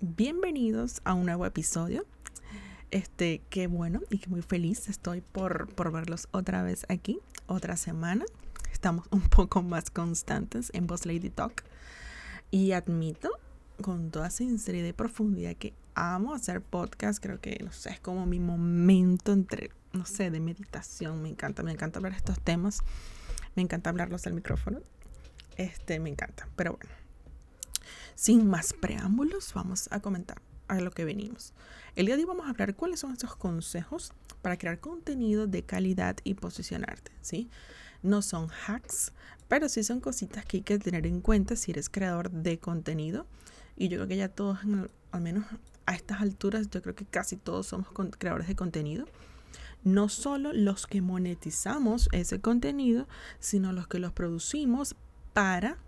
bienvenidos a un nuevo episodio. Este, qué bueno y que muy feliz estoy por, por verlos otra vez aquí, otra semana. Estamos un poco más constantes en Boss Lady Talk. Y admito con toda sinceridad y profundidad que amo hacer podcast. Creo que, no sé, es como mi momento entre, no sé, de meditación. Me encanta, me encanta hablar estos temas. Me encanta hablarlos al micrófono. Este, me encanta. Pero bueno, sin más preámbulos, vamos a comentar a lo que venimos. El día de hoy vamos a hablar cuáles son esos consejos para crear contenido de calidad y posicionarte, ¿sí? No son hacks, pero sí son cositas que hay que tener en cuenta si eres creador de contenido. Y yo creo que ya todos, al menos a estas alturas, yo creo que casi todos somos creadores de contenido. No solo los que monetizamos ese contenido, sino los que los producimos para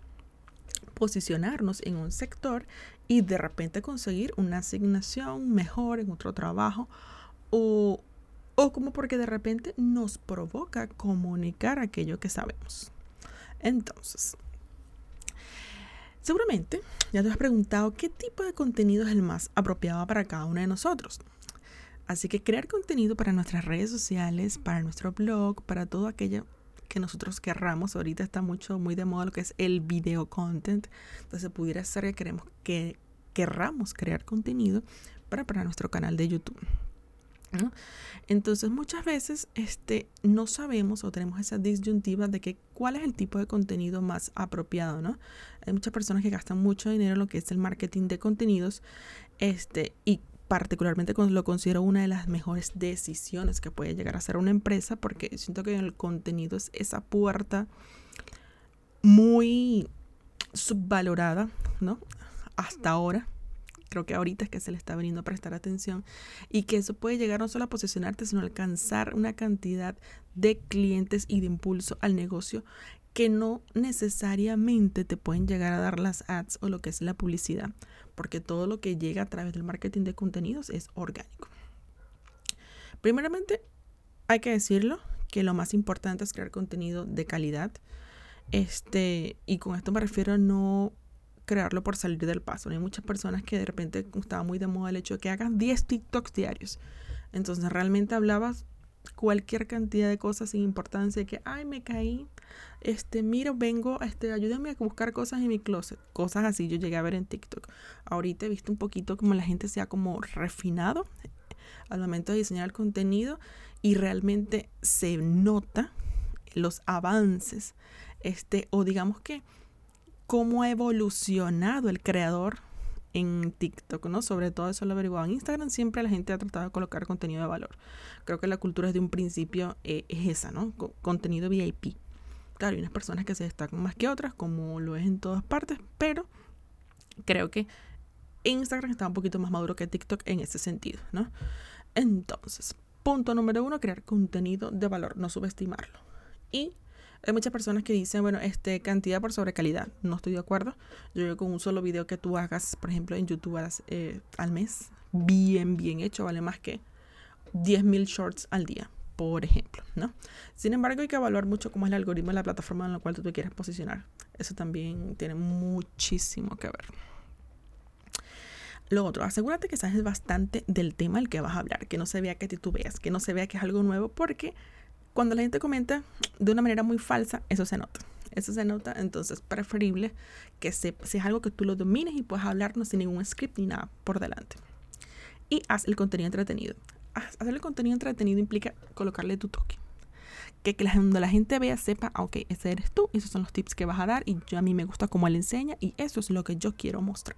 posicionarnos en un sector y de repente conseguir una asignación mejor en otro trabajo o, o como porque de repente nos provoca comunicar aquello que sabemos. Entonces, seguramente ya te has preguntado qué tipo de contenido es el más apropiado para cada uno de nosotros. Así que crear contenido para nuestras redes sociales, para nuestro blog, para todo aquello que nosotros querramos. Ahorita está mucho, muy de moda lo que es el video content. Entonces pudiera ser que queremos que querramos crear contenido para, para nuestro canal de YouTube. Entonces muchas veces este, no sabemos o tenemos esa disyuntiva de que cuál es el tipo de contenido más apropiado, ¿no? Hay muchas personas que gastan mucho dinero en lo que es el marketing de contenidos este, y particularmente lo considero una de las mejores decisiones que puede llegar a ser una empresa porque siento que el contenido es esa puerta muy subvalorada, ¿no? Hasta ahora. Creo que ahorita es que se le está veniendo a prestar atención y que eso puede llegar no solo a posicionarte, sino a alcanzar una cantidad de clientes y de impulso al negocio que no necesariamente te pueden llegar a dar las ads o lo que es la publicidad, porque todo lo que llega a través del marketing de contenidos es orgánico. Primeramente, hay que decirlo que lo más importante es crear contenido de calidad. Este, y con esto me refiero a no crearlo por salir del paso. Hay muchas personas que de repente estaba muy de moda el hecho de que hagan 10 TikToks diarios. Entonces realmente hablabas cualquier cantidad de cosas sin importancia que ay me caí este mira vengo este ayúdame a buscar cosas en mi closet cosas así yo llegué a ver en TikTok ahorita he visto un poquito como la gente se ha como refinado al momento de diseñar el contenido y realmente se nota los avances este o digamos que cómo ha evolucionado el creador en TikTok, ¿no? Sobre todo eso lo averiguado. En Instagram siempre la gente ha tratado de colocar contenido de valor. Creo que la cultura desde un principio eh, es esa, ¿no? contenido VIP. Hay unas personas que se destacan más que otras, como lo es en todas partes, pero creo que Instagram está un poquito más maduro que TikTok en ese sentido, ¿no? Entonces, punto número uno, crear contenido de valor, no subestimarlo. Y hay muchas personas que dicen, bueno, este, cantidad por sobre calidad. No estoy de acuerdo. Yo veo con un solo video que tú hagas, por ejemplo, en YouTube eh, al mes, bien, bien hecho, vale más que 10.000 shorts al día, por ejemplo, ¿no? Sin embargo, hay que evaluar mucho cómo es el algoritmo de la plataforma en la cual tú te quieres posicionar. Eso también tiene muchísimo que ver. Lo otro, asegúrate que sabes bastante del tema al que vas a hablar, que no se vea que titubeas, que no se vea que es algo nuevo, porque cuando la gente comenta de una manera muy falsa, eso se nota. Eso se nota, entonces es preferible que se, sea algo que tú lo domines y puedas hablarnos sin ningún script ni nada por delante. Y haz el contenido entretenido. Hacer el contenido entretenido implica colocarle tu toque. Que, que cuando la gente vea, sepa, ah, ok, ese eres tú, esos son los tips que vas a dar y yo a mí me gusta cómo él enseña y eso es lo que yo quiero mostrar.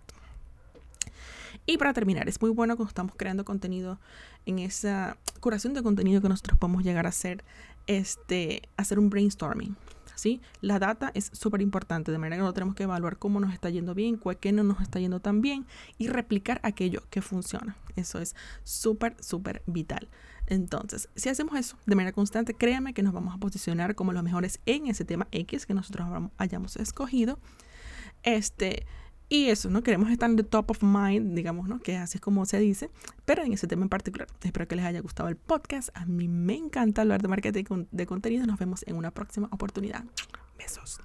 Y para terminar, es muy bueno cuando estamos creando contenido en esa curación de contenido que nosotros podemos llegar a hacer, este, hacer un brainstorming. ¿Sí? La data es súper importante, de manera que no tenemos que evaluar cómo nos está yendo bien, qué no nos está yendo tan bien y replicar aquello que funciona. Eso es súper, súper vital. Entonces, si hacemos eso de manera constante, créanme que nos vamos a posicionar como los mejores en ese tema X que nosotros hayamos escogido. Este, y eso, ¿no? Queremos estar en the top of mind, digamos, ¿no? Que así es como se dice, pero en ese tema en particular. Espero que les haya gustado el podcast. A mí me encanta hablar de marketing de contenido. Nos vemos en una próxima oportunidad. Besos.